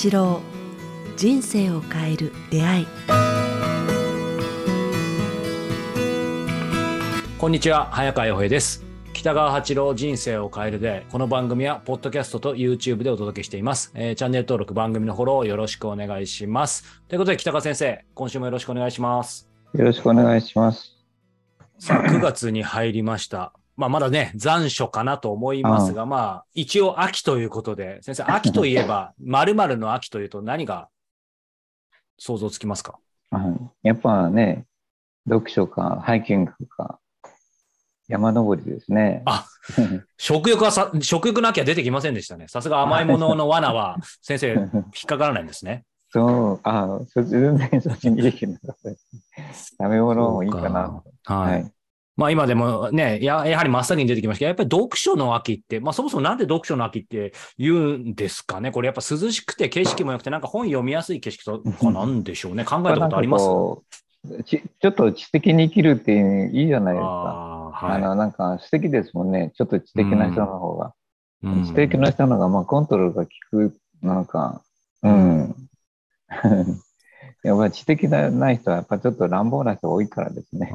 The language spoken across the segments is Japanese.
八郎人生を変える出会い。こんにちは早川洋平です。北川八郎人生を変えるでこの番組はポッドキャストと YouTube でお届けしています、えーチャンネル登録番組のフォローよろしくお願いします。ということで北川先生今週もよろしくお願いします。よろしくお願いします。さあ9月に入りましたまあまだね残暑かなと思いますがまあ一応秋ということで先生秋といえば 〇〇の秋というと何が想像つきますか？うんやっぱね、読書か、ハイキングか、山登りですね。あ食欲はさ食欲の秋は出てきませんでしたねさすが甘いものの罠は先生引っかからないんですねそう、あそ全然そっちにいいけど、食べ物もいいかな。はい。はい。まあ今でもね、ややはり真っ先に出てきましたけど、やっぱり読書の秋って、まあそもそもなんで読書の秋って言うんですかね？これやっぱ涼しくて景色も良くて、なんか本読みやすい景色とかなんでしょうね？考えたことあります？ちちょっと知的に生きるっていういいじゃないですか。あーあの、なんか素敵ですもんね。ちょっと知的な人の方が。うん知的な人の方が、まあコントロールが効く、なんか、うん。やっぱり知的なない人は、やっぱちょっと乱暴な人多いからですね。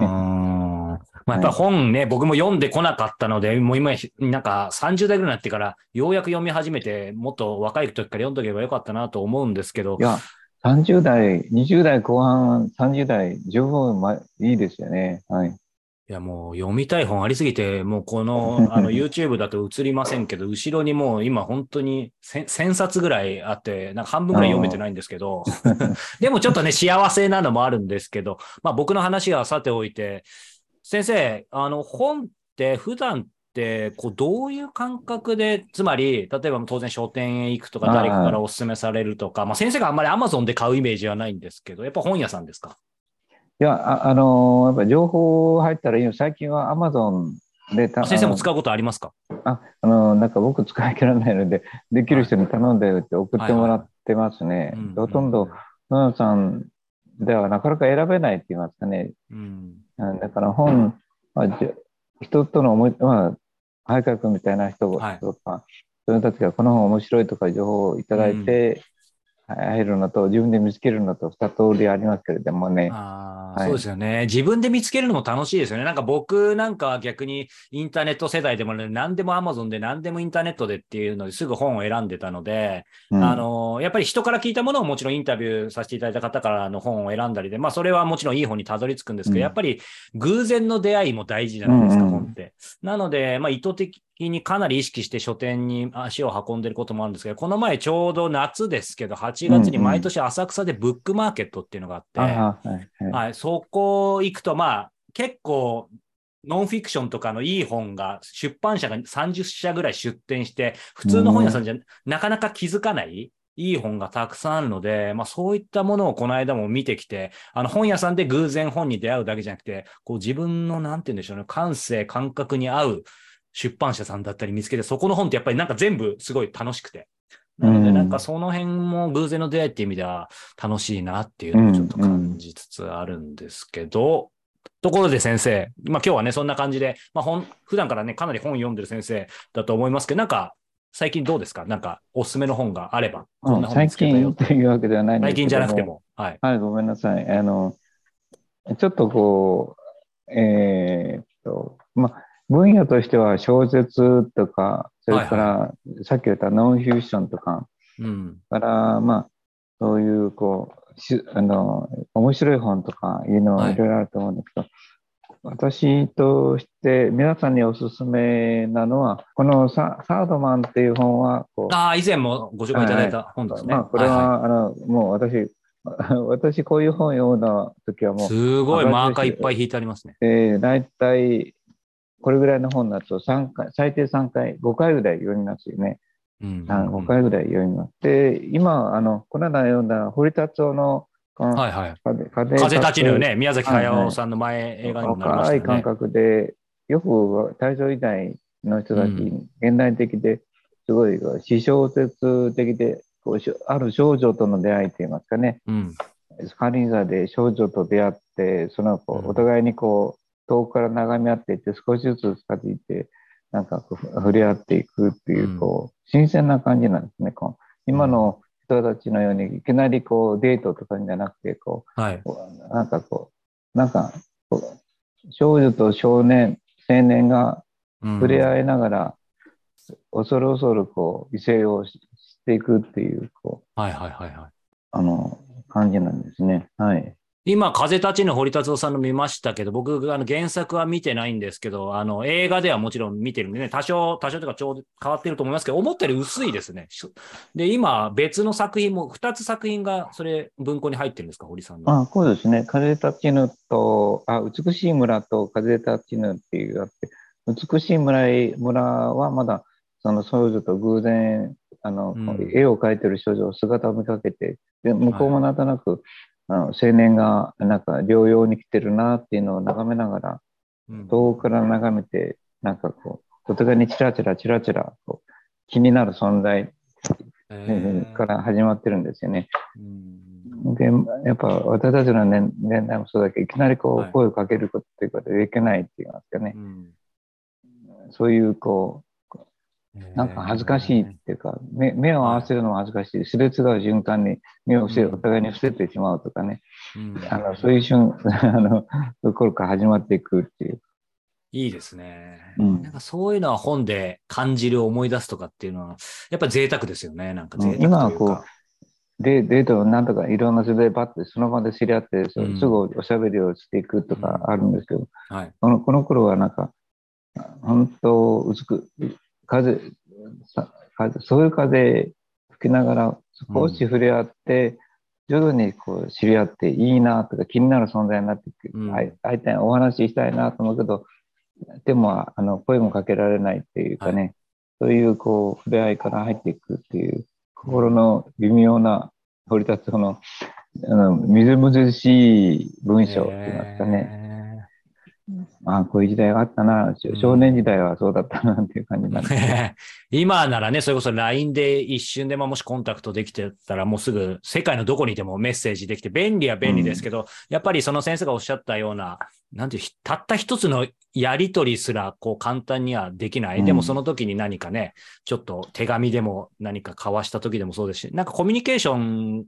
うんまあ、やっぱ本ね、僕も読んでこなかったので、もう今、なんか30代ぐらいになってから、ようやく読み始めて、もっと若い時から読んどけばよかったなと思うんですけどい、や、30代、20代後半、30代、十分、ま、いいですよね。はい。いやもう読みたい本ありすぎて、もうこの あの YouTube だと映りませんけど、後ろにもう今本当に1000 1000冊ぐらいあって、なんか半分ぐらい読めてないんですけど、でもちょっとね、幸せなのもあるんですけど、まあ僕の話はさておいて、先生、あの本って普段ってこうどういう感覚で、つまり、例えば当然書店へ行くとか、はい誰かからお勧めされるとか、まあ先生があんまり Amazon で買うイメージはないんですけど、やっぱ本屋さんですか？いや、あ、あのーやっぱり情報入ったらいいよ。最近は Amazon でた、先生も使うことありますか？あ、あのーなんか僕使い切らないので、できる人に頼んでって送ってもらってますね。うんほとんど、本屋さんではなかなか選べないって言いますかね。うんうんだから本、まあ、じ人との思い、まあ、早川君みたいな人とか、はいそういう人たちがこの本面白いとか情報をいただいて、入るのと自分で見つけるのと二通りありますけれどもね。はいそうですよね。自分で見つけるのも楽しいですよね。なんか僕なんかは逆にインターネット世代でもね、何でも Amazon で何でもインターネットでっていうのですぐ本を選んでたので、うんあの、やっぱり人から聞いたものをもちろんインタビューさせていただいた方からの本を選んだりで、まあそれはもちろんいい本にたどり着くんですけど、うんやっぱり偶然の出会いも大事じゃないですか、うんうん本って。なので、まあ意図的にかなり意識して書店に足を運んでることもあるんですけど、この前ちょうど夏ですけど、8月に毎年浅草でブックマーケットっていうのがあって、はい、そこ行くと、まあ、結構、ノンフィクションとかのいい本が、出版社が30社ぐらい出展して、普通の本屋さんじゃなかなか気づかない、いい本がたくさんあるので、まあそういったものをこの間も見てきて、あの本屋さんで偶然本に出会うだけじゃなくて、こう自分のなんて言うんでしょうね、感性、感覚に合う出版社さんだったり見つけて、そこの本ってやっぱりなんか全部すごい楽しくて。なので、うんなんかその辺も偶然の出会いっていう意味では楽しいなっていうのをちょっと感じつつあるんですけど、ところで先生、まあ今日はね、そんな感じで、まあ本、普段からね、かなり本読んでる先生だと思いますけど、なんか最近どうですか？なんかおすすめの本があれば、こんな本最見つけたよ近というわけではないんです最けど近じゃなくて。も。はい。はい、ごめんなさい。あの、ちょっとこう、えーっと、まあ、分野としては小説とか、それから、さっき言ったノンフィクションとか、うん。から、まあ、そういう、こう、しあの、面白い本とかいうのははいいろいろあると思うんですけど、私として皆さんにおすすめなのは、このササードマンっていう本は、こう、ああ、以前もご紹介いただいた本ですね。まあ、これは、いいあの、もう私、私こういう本読んだ時はもう、すごいあマーカーいっぱい引いてありますね。えー、大体、これぐらいの本だと3回、最低3回、5回ぐらい読みますよね。うん。あ5回ぐらい読みます。で、今、あの、この間読んだ堀達夫の、はいはい。風風風立ちぬね、ね、宮崎駿さんの前映画にもなりました若い感。覚で、よく大正時代の人たち、うん現代的で、すごい私小説的で、こうある少女との出会いといいますかね、うん。軽井沢で少女と出会って、その子、うんお互いにこう、遠くから眺め合っていって、少しずつ近づいて、なんかこう触れ合っていくっていうう、んこう、新鮮な感じなんですね。こう今の人人たちのようにいきなりこうデートとかじゃなくてこはい。うなんかこうなんかこう少女と少年青年がうん触れ合いながら、恐る恐るこう異性をししていくっていうこうはいはいはいはい。あの感じなんですね。はい。今、風立ちぬ堀達夫さんの見ましたけど、僕、あの原作は見てないんですけど、あの映画ではもちろん見てるんでね、多少、多少とかちょうど変わってると思いますけど、思ったより薄いですね。しで、今、別の作品も、2つ作品が、それ、文庫に入ってるんですか、堀さんの。あそうですね。風立ちぬと、あ、美しい村と風立ちぬっていうあって、美しい村へ村はまだその少女と偶然、あの、うん絵を描いてる少女姿を見かけて、で、向こうもなんとなく、あの青年がなんか療養に来てるなっていうのを眺めながら、うん。遠くから眺めて、なんかこう、外側にチラチラチラチラこう気になる存在えー。から始まってるんですよね。うん。で、やっぱ私たちの年年代もそうだけど、いきなりこはい。う声をかけることっていうことでいけないっていうんですかね。う。ん。そういうこう、なんか恥ずかしいっていうか、目目を合わせるのも恥ずかしい。すれ違う瞬間に目を伏せ、うんお互いに伏せてしまうとかね。うんあのそういう瞬、あの、ところから始まっていくっていう。いいですね。うんなんかそういうのは本で感じる、思い出すとかっていうのは、やっぱり贅沢ですよね。なんか贅沢というか。今はこで、デートなんとかいろんな世代バッてその場で知り合って、すぐおしゃべりをしていくとかあるんですけど、はい。このこの頃はなんか、本当、薄く、風、さ風そういう風吹きながら少し触れ合って、徐々にこう知り合っていいなとか気になる存在になっていく、うん。相相手にお話ししたいなと思うけど、でもあの声もかけられないっていうかね、そういうこう触れ合いから入っていくっていう心の微妙な堀立つのあのみずみずしい文章って言いますかね。えああ、こういう時代があったな、ん。少年時代はそうだったなっていう感じになって、ー 今ならね、それこそ LINE で一瞬でももしコンタクトできてたら、もうすぐ世界のどこにいてもメッセージできて、便利は便利ですけど、やっぱりその先生がおっしゃったような、なんていう、たった一つのやりとりすら、こう簡単にはできない。うん。でもその時に何かね、ちょっと手紙でも何か交わした時でもそうですし、なんかコミュニケーション、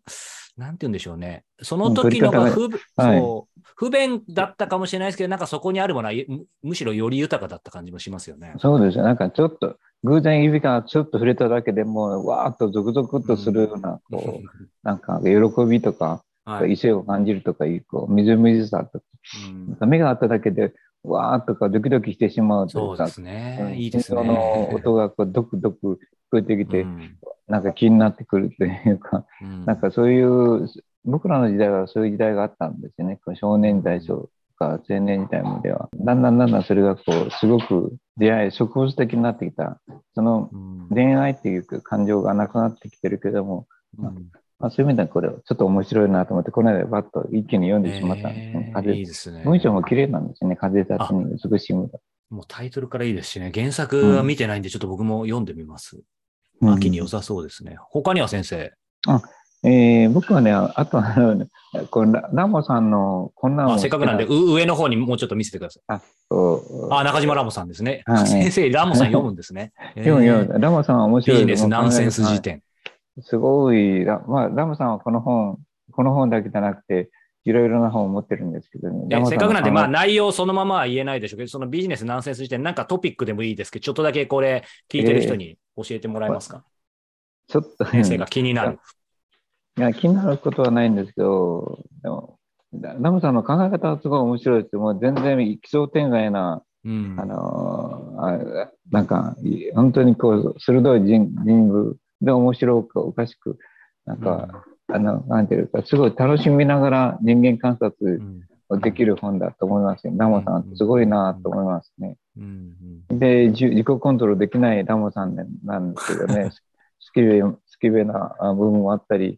なんて言うんでしょうね。その時のが不,、はい。そう不便だったかもしれないですけど、なんかそこにあるものはむむしろより豊かだった感じもしますよね。そうですよ。なんかちょっと、偶然指がちょっと触れただけでもう、わーっとゾクゾクっとするような、こう、なんか喜びとか、はい異性を感じるとかいう、こう、みずみずしさとか、うん目が合っただけで、わーっとかドキドキしてしまうとか、そうですね。うんいいですね。の音がこう、ドクドク聞こえてきて、うんなんか気になってくるというか、うんなんかそういう、僕らの時代はそういう時代があったんですよね。少年時代とか青年時代までは。だんだんだんだんそれがこう、すごく出会い、植物的になってきた。そのうん恋愛っていう感情がなくなってきてるけども、うんまあ、そういう意味ではこれちょっと面白いなと思って、この間バッと一気に読んでしまったんですね。えー風いいですね。文章も綺麗なんですね。風立ちに美しいももうタイトルからいいですしね。原作は見てないんで、ちょっと僕も読んでみます。の。秋に良さそうですね。他には先生。えー僕はね、あと このララモさんのこんなのあせっかくなんで、う上の方にもうちょっと見せてください。こうあ、中島ラモさんですね。はい 先生、ラモさん読むんですね。読むえー読むラモさんは面白い。ビジネスナンセンス辞はい典。すごい、ラ,、まあ、ラムさんはこの本、この本だけじゃなくて、いろいろな本を持ってるんですけどね。せっかくなんで、まあの内容そのままは言えないでしょうけど、そのビジネスナンセンス辞典、なんかトピックでもいいですけど、ちょっとだけこれ聞いてる人に教えてもらえますか、ちょっと、先生が気になる。いや気になることはないんですけど、でもララムさんの考え方はすごい面白いです。もう全然奇想天外な、うん。あのーあなんか、い本当にこう、鋭い人人物で面白くおかしく、なんか、あの、なんていうか、すごい楽しみながら人間観察うん。をできる本だと思いますよ。ラモさん、すごいなと思いますね。うん。で、自己コントロールできないラモさんなんですけどね、スキベ、スキベなあ部分もあったり、は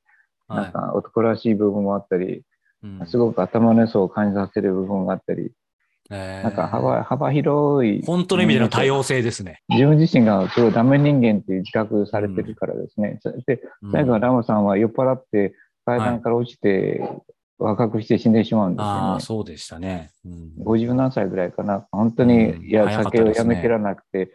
なんか男らしい部分もあったり、いうんすごく頭の良さを感じさせる部分があったり、えーなんか幅幅広い。本当の意味での多様性ですね。自分自身がすごいダメ人間っていう自覚されてるからですね。うん最後はラモさんは酔っ払って階段から落ちて若くして死んでしまうんですよああ、ね。そうでしたね。うん50何歳ぐらいかな。本当うんに、いや、早かった酒をやめきらなくて、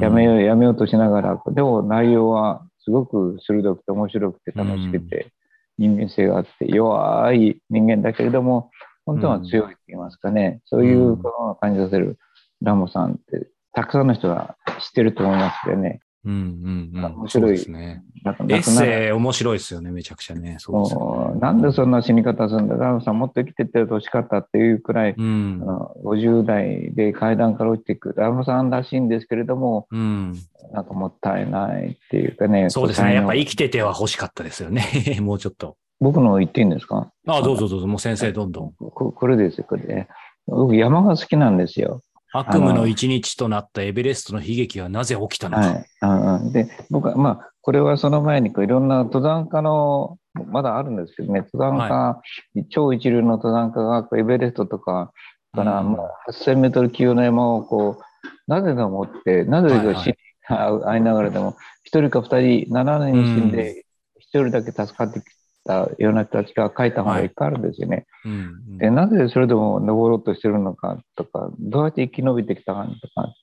やめよう、やめようとしながら、でも内容はすごく鋭くて面白くて楽しくて、人間性があって、弱い人間だけれども、本当は強いって言いますかね、そういうことを感じさせるラモさんって、たくさんの人が知ってると思いますよね。うんうんうん。面白いですね。エッセイ面白いですよね、めちゃくちゃね。そうですよねなんでそんな死に方するんだ、ラモさんもっと生きててほしかったっていうくらい、うんあ。の50代で階段から落ちていくラモさんらしいんですけれども、うん。なんかもったいないっていうかね。そうですね。やっぱり生きてては欲しかったですよね。もうちょっと。僕の言っていいんですか？あどうぞどうぞ。もう先生どんどん。ここれですよ、これね。僕山が好きなんですよ。悪夢の一日となったエベレストの悲劇はなぜ起きたのか。はい。で、僕は、まあ、これはその前にこういろんな登山家の、まだあるんですけどね、登山家、超一流の登山家がこうエベレストとか、から、うんまあ、8000メートル級の山をこう、なぜ登って、なぜはいはい死に 会いながらでも、一人か二人、7年死んで、一人だけ助かってきたような人たちが書いた本がいっぱいあるんですよね。うんうんで、なぜそれでも登ろうとしてるのかとか、どうやって生き延びてきたかとか、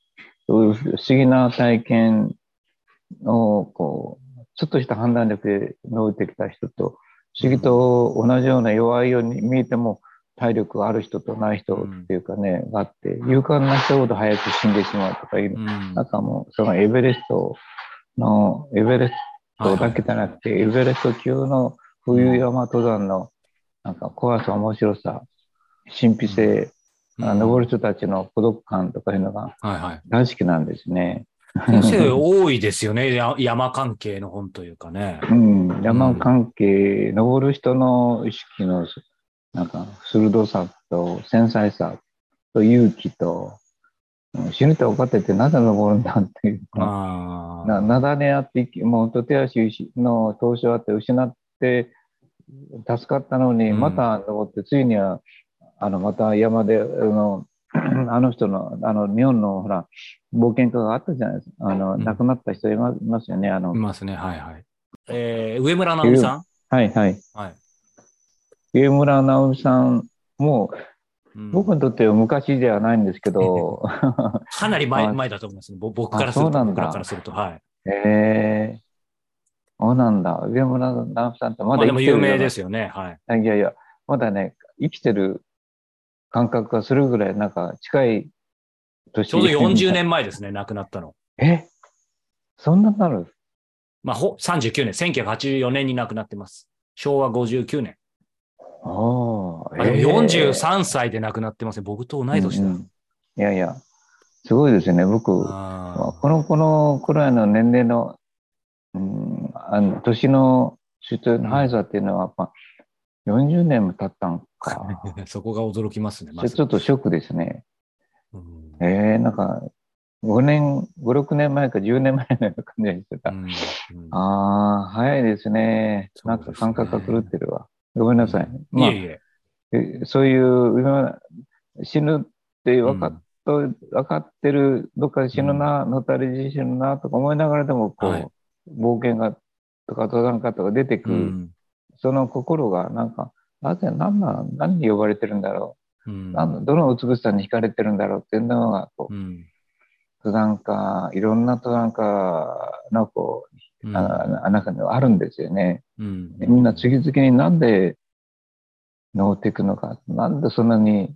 そういう不思議な体験を、こう、ちょっとした判断力で登ってきた人と、不思議と同じような弱いように見えても、体力がある人とない人っていうかね、があって、勇敢な人ほど早く死んでしまうとかいう、うんなんかもう、そのエベレストの、エベレストだけじゃなくて、エベレスト級の冬山登山の、なんか怖さ、面白さ、神秘性、あ登る人たちの孤独感とかいうのがはいはい。大好きなんですね。先生多いですよね。や山関係の本というかね。うん、山関係、登る人の意識の、なんか、鋭さと繊細さと勇気と、うん死ぬと分かっててなぜ登るんだっていうか、あななだねあって、もうと手足の投資あって失って助かったのに、うんまた登って、ついには、あの、また山で、あの、あの人の、あの、日本の、ほら、冒険家があったじゃないですか。あの、うん亡くなった人いまいますよね。あのい、ますね。はいはい。えー、上村直美さん？はいはい。はい。上村直美さんも、うん僕にとっては昔ではないんですけど、かなり前 あ前だと思いますね。ぼ僕からすると、あそうなんだ僕らからすると。はい。ええそうなんだ。上村直美さんってままあでもだ生きてる有名ですよね。はい。いやいや、まだね、生きてる感覚がするぐらい、なんか近い年。ちょうど40。年前ですね、亡くなったの。え？そんなになる？まあ、ほ39年、1984年に亡くなってます。昭和59年。ああ、ええ43歳で亡くなってますね。僕と同い年だ。うんうんいやいや、すごいですね。僕、あこの、このくらいの年齢の、うん、あの、年の出場の速さっていうのは、やっぱ、40年も経ったんか。ー そこが驚きますね。まずちょっとショックですね。うんええなんか、5年、5、6年前か10年前のような感じがしてた。うんうんああ、早いですね。なんか感覚が狂ってるわ。ごめんなさい。まあいえいえ。えそういう今死ぬって分かっと、分かってる、どっかで死ぬな、のたれ死ぬなとか思いながらでも、こう、はい。冒険がとか登山家とか出てくる、うん。その心がなんか、なぜ、何な、何に呼ばれてるんだろう。ん。う、なんどの美しさに惹かれてるんだろうっていうのが、こう、うん。登山家、いろんな登山家の、こう、うんああ中にはあるんですよね。うん。みんな次々になんで登っていくのか、なんでそんなに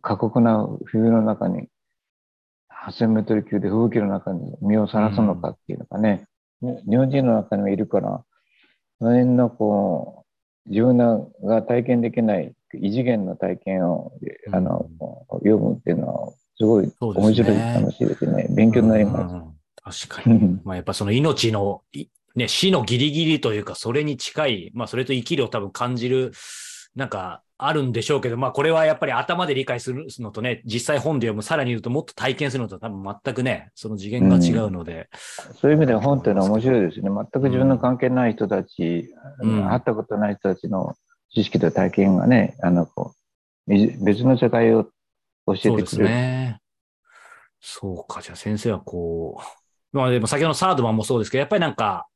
過酷な冬の中に、8000メートル級で吹雪の中に身をさらすのかっていうのがね、日本人の中にもいるから、その辺のこう、自分が体験できない異次元の体験を、あの、読むっていうのは、すごい面白い、楽しいですね。勉強になります。うん確かに。まあ、やっぱその命の、いね、死のギリギリというか、それに近い、まあ、それと生きるを多分感じる、なんか、あるんでしょうけど、まあ、これはやっぱり頭で理解するのとね、実際本で読む、さらに言うともっと体験するのと多分全くね、その次元が違うので。そういう意味では本っていうのは面白いですね。全く自分の関係ない人たち、うん会ったことない人たちの知識と体験がね、あの、こう、い別の世界を教えそうですてくれる。ね。そうか、じゃあ先生はこう、まあでも先ほどのサードマンもそうですけど、やっぱりなんか、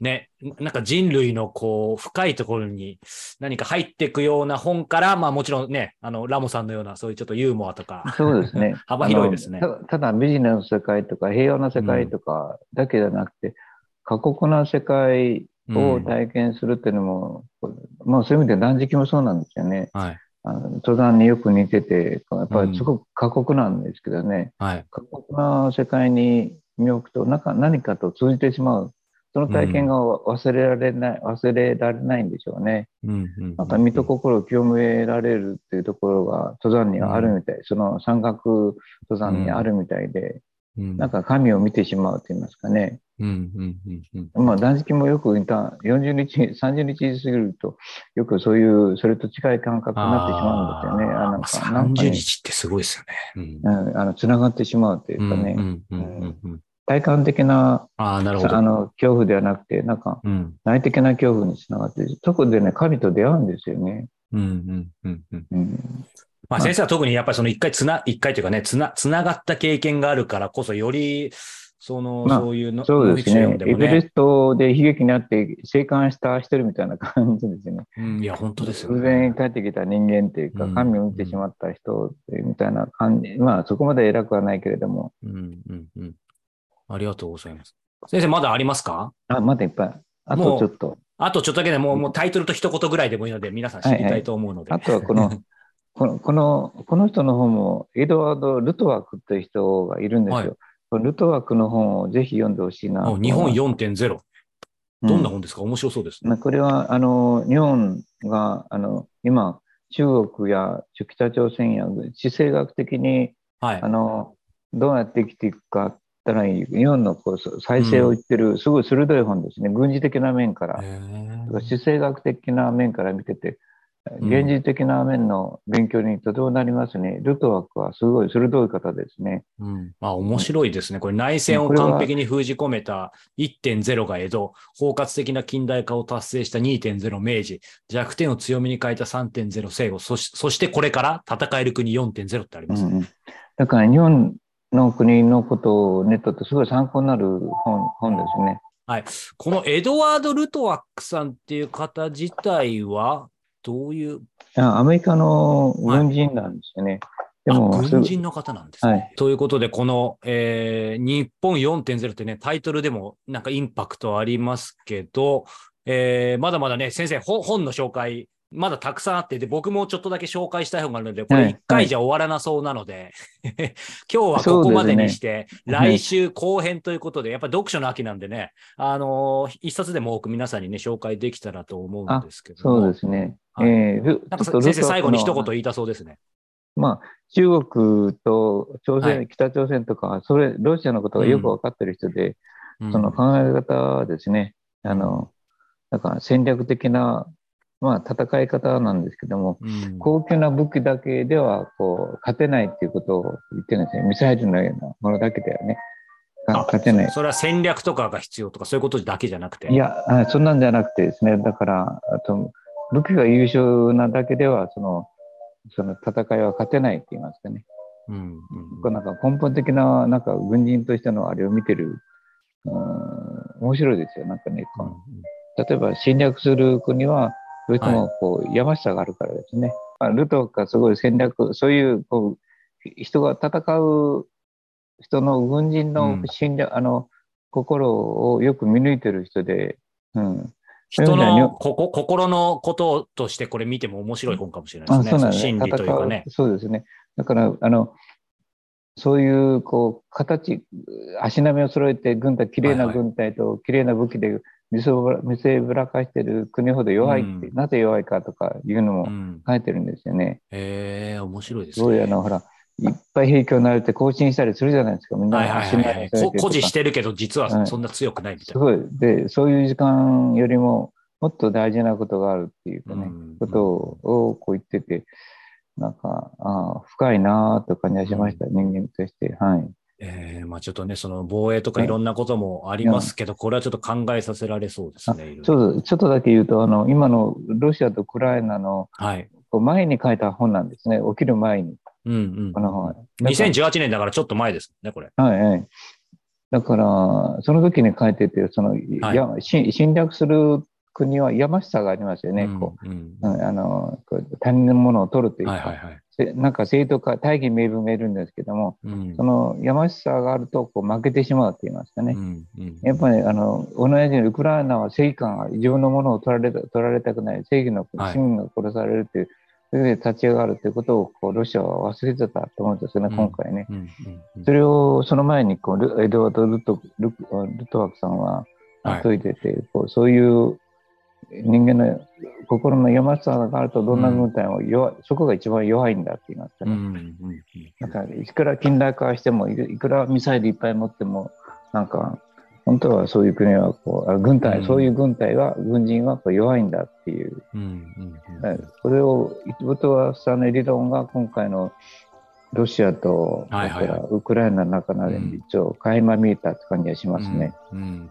ね、なんか人類のこう、深いところに何か入っていくような本から、まあもちろんね、あの、ラモさんのようなそういうちょっとユーモアとか、そうですね。幅広いですねたただビジネスの世界とか平和な世界とかだけじゃなくて、過酷な世界を体験するっていうのも、まあそういう意味で断食もそうなんですよね。はい。あの登山によく似てて、やっぱりすごく過酷なんですけどね、はい。過酷な世界に身を置くと、なんか何かと通じてしまう。その体験が忘れられない、忘れられないんでしょうね。うんうん。なんか身と心を清められるっていうところが登山にはあるみたい、その山岳登山にあるみたいで、うん、なんか神を見てしまうと言いますかね。うんうんうんうん。まあ断食もよくインター40日、30日過ぎると、よくそういう、それと近い感覚になってしまうんですよね。あなんかなんか30ね日ってすごいですよね。うん。うん、あの、つながってしまうというかね、うんうんうんうんうん。体感的な、ああ、なるほど。あの、恐怖ではなくて、なんか、うん。内的な恐怖につながって、そこでね、神と出会うんですよね。うんうんうんうん。うん。まあ先生は特にやっぱりその一回つな、一回というかね、つな、つながった経験があるからこそより、その、まあそういうの、そうですね。エベレストで悲劇にあって生還した一人みたいな感じですね。うん、いや、本当ですよ偶ね然。帰ってきた人間っていうか、うん神を見てしまった人みたいな感じ。まあ、そこまで偉くはないけれども。うんうんうん。ありがとうございます。先生、まだありますか？あ、まだいっぱい。あとちょっと。あとちょっとだけでもうもうタイトルと一言ぐらいでもいいので、皆さん知りたいと思うので。あとはこの、この、この、この人の本も、エドワード・ルトワークっていう人がいるんですよ。はいこのルトワークの本をぜひ読んでほしいな日本4.0。どんなう本ですか？面白そうですね。まあこれは、あの、日本が、あの、今、中国や北朝鮮や地政学的に、はいあ。の、どうやって生きていくかったらいい。日本のこう再生を言ってる、すごい鋭い本ですね。軍事的な面から、へ地政学的な面から見てて、うん現実的な面の勉強にとてもなりますね。ルトワークはすごい鋭い方ですね。ーうん。あ、面白いですね。これ内戦を完璧に封じ込めた1.0が江戸、包括的な近代化を達成した2.0明治、弱点を強みに変えた3.0西郷、そしそしてこれから戦える国4.0ってありますね。うんうん、だから日本の国のことをネットってすごい参考になる本本ですね。このエドワード・ルトワックさんっていう方自体は、どういう、あアメリカの軍人なんですよね。であも、す軍人の方なんですね。はいということで、この、えー日本4.0ってね、タイトルでもなんかインパクトありますけど、えーまだまだね、先生、ほ本の紹介、まだたくさんあって、で、僕もちょっとだけ紹介したい本があるので、これはい一回じゃ終わらなそうなので、今日はここまでにして、ね来週後編ということで、やっぱり読書の秋なんでね、あのー一冊でも多く皆さんにね、紹介できたらと思うんですけども。そうですね。はいえールなんか先生、最後に一言言いたそうですね。まあ、中国と朝鮮、はい北朝鮮とか、それ、ロシアのことがよく分かってる人で、うんその考え方ですね。あの、だから戦略的な、まあ、戦い方なんですけども、うん高級な武器だけでは、こう、勝てないっていうことを言ってるんですね。ミサイルのようなものだけではね。勝てない。そそれは戦略とかが必要とか、そういうことだけじゃなくて？いや、あそんなんじゃなくてですね、だから、あと、武器が優秀なだけでは、その、その戦いは勝てないって言いますかね。うんうんなんか根本的な、なんか軍人としてのあれを見てる、うん、面白いですよ。なんかね、この例えば侵略する国は、どうしてもこう山下があるからですね。まあルトがすごい戦略、そういうこう人が戦う人の軍人の侵略、あの心をよく見抜いてる人で、うん、人のここ心のこととしてこれ見ても面白い本かもしれないあですね。そうなんですね。心理というかね。そうですね。だから、あの、そういう、こう、形、足並みを揃えて、軍隊、綺麗なはいはい軍隊と綺麗な武器で見せぶらかしてる国ほど弱いって、うんなぜ弱いかとかいうのもうん、書いてるんですよね。へえ面白いですすごい、ね。あの、ほら、いっぱい兵器を慣れて更新したりするじゃないですか。みんなはいはいはいはい。誇示してるけど、実ははいそんな強くないみたいな。すごい。で、そういう時間よりも、もっと大事なことがあるっていうかね、うんことをこう言ってて、なんか、ああ深いなぁと感じがしました、人間として。はい。えーまあちょっとね、その防衛とかいろんなこともありますけど、これはちょっと考えさせられそうですね。いろいろそうちょっとだけ言うと、あの、今のロシアとウクライナのはい。前に書いた本なんですね。起きる前に。うんうんこの本は。2018年だからちょっと前ですね、これ。はいはい。だから、その時に書いてて、その、はいやし侵略する国は山下がありますよね。うんこうんう、うんあの、他人のものを取るというか、はいはいはい。せなんか生徒会、大義名分がいるんですけども、うん。その山しさがあるとこう負けてしまうと言いますかね。うんうんやっぱりあの同じようにウクライナは正義感が自分のものを取られた取られたくない正義のはい。市民が殺されるという、それで立ち上がるということをこうロシアは忘れてたと思うんですよね、うん。今回ね。それをその前にこうルエドワード・ルトルルトワークさんははい。解いてて、こうそういう人間の心の山さがあるとどんな軍隊も弱い、そこが一番弱いんだって言いますかね。うんうんなんかいくら近代化してもいくらミサイルいっぱい持ってもなんか本当はそういう国はこうあ軍隊、うん。そういう軍隊は軍人はこう弱いんだっていう、これをウトワさんの理論が今回のロシアと、はいウクライナの中でうん一応垣間見えたって感じがしますね。うんうん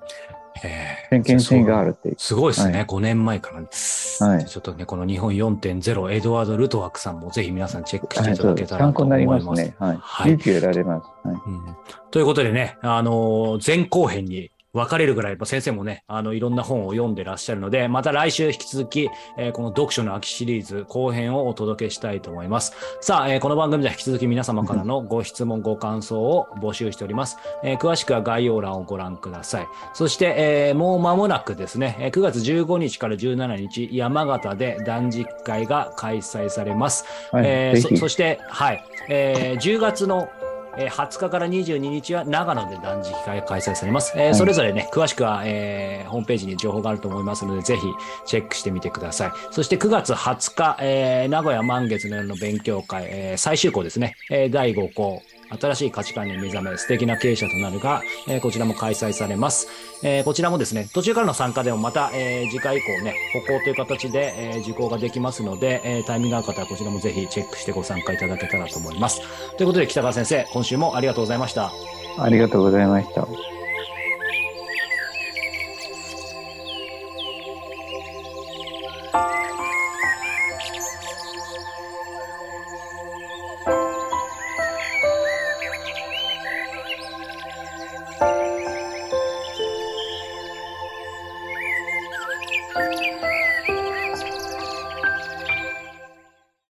偏見性があるっていう。すごいですね、はい5年前から、はいちょっとね、この日本4.0、エドワード・ルトワークさんもぜひ皆さんチェックしてはいいただけたらと考になりま思いますす。ね。はい。はい勇気を得られます。はい。うんということでね、あのー前後編に分かれるぐらい、やっぱ先生もね、あの、いろんな本を読んでらっしゃるので、また来週引き続き、えーこの読書の秋シリーズ後編をお届けしたいと思います。さあ、えーこの番組では引き続き皆様からのご質問、ご感想を募集しております。えー詳しくは概要欄をご覧ください。そして、えーもう間もなくですね、えー9月15日から17日、山形で断食会が開催されます。はいえーそして、はい、えー10月のえー20日から22日は長野で断食会が開催されます。えーはいそれぞれね、詳しくは、えーホームページに情報があると思いますので、ぜひチェックしてみてください。そして9月20日、えー名古屋満月の夜の勉強会、えー最終校ですね、えー第5校、新しい価値観に目覚め、素敵な経営者となるが、えーこちらも開催されます。えーこちらもですね、途中からの参加でもまた、えー次回以降ね、歩行という形で、えー受講ができますので、えータイミングが合う方はこちらもぜひチェックしてご参加いただけたらと思います。ということで、北川先生、今週もありがとうございました。ありがとうございました。